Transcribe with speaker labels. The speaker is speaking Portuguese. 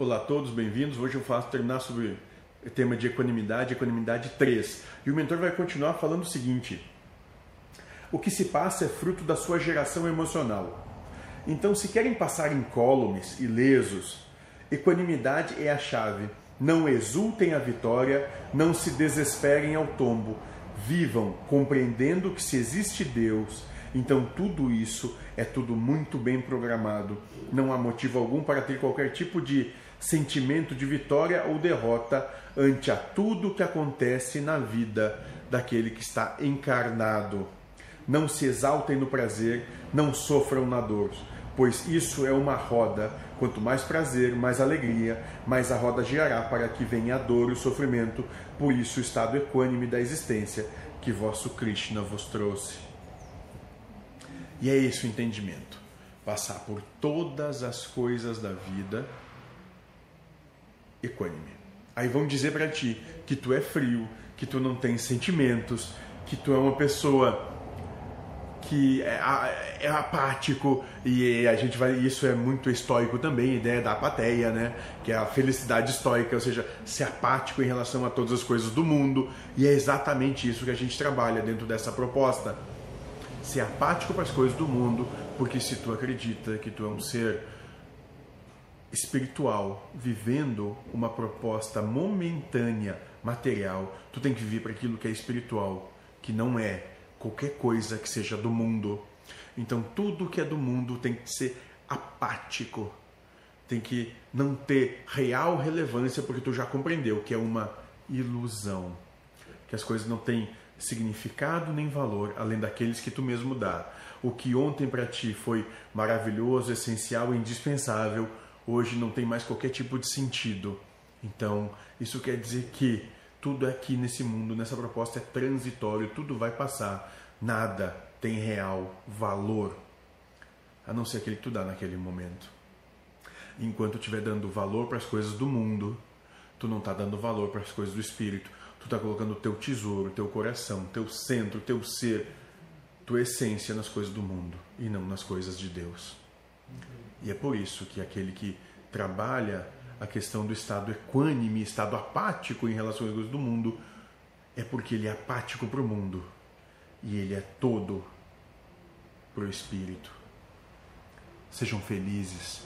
Speaker 1: Olá a todos, bem-vindos. Hoje eu faço terminar sobre o tema de equanimidade, equanimidade 3. E o mentor vai continuar falando o seguinte: o que se passa é fruto da sua geração emocional. Então, se querem passar incólumes, ilesos, equanimidade é a chave. Não exultem a vitória, não se desesperem ao tombo. Vivam compreendendo que se existe Deus, então tudo isso é tudo muito bem programado. Não há motivo algum para ter qualquer tipo de sentimento de vitória ou derrota ante a tudo que acontece na vida daquele que está encarnado. Não se exaltem no prazer, não sofram na dor, pois isso é uma roda. Quanto mais prazer, mais alegria, mais a roda girará para que venha a dor e o sofrimento. Por isso, o estado equânime da existência que vosso Krishna vos trouxe. E é esse o entendimento. Passar por todas as coisas da vida equânime. Aí vão dizer para ti que tu é frio, que tu não tem sentimentos, que tu é uma pessoa que é, é, apático e a gente vai isso é muito estoico também ideia da apatia né que é a felicidade estoica ou seja ser apático em relação a todas as coisas do mundo e é exatamente isso que a gente trabalha dentro dessa proposta ser apático para as coisas do mundo porque se tu acredita que tu é um ser espiritual vivendo uma proposta momentânea material tu tem que viver para aquilo que é espiritual que não é qualquer coisa que seja do mundo. Então, tudo que é do mundo tem que ser apático, tem que não ter real relevância, porque tu já compreendeu que é uma ilusão, que as coisas não têm significado nem valor além daqueles que tu mesmo dá. O que ontem para ti foi maravilhoso, essencial indispensável, hoje não tem mais qualquer tipo de sentido. Então, isso quer dizer que tudo aqui nesse mundo, nessa proposta é transitório, tudo vai passar. Nada tem real valor, a não ser aquele que tu dá naquele momento. Enquanto estiver dando valor para as coisas do mundo, tu não está dando valor para as coisas do espírito. Tu está colocando o teu tesouro, teu coração, teu centro, teu ser, tua essência nas coisas do mundo e não nas coisas de Deus. E é por isso que aquele que trabalha a questão do estado equânime, estado apático em relação às coisas do mundo, é porque ele é apático para o mundo e ele é todo para o espírito. Sejam felizes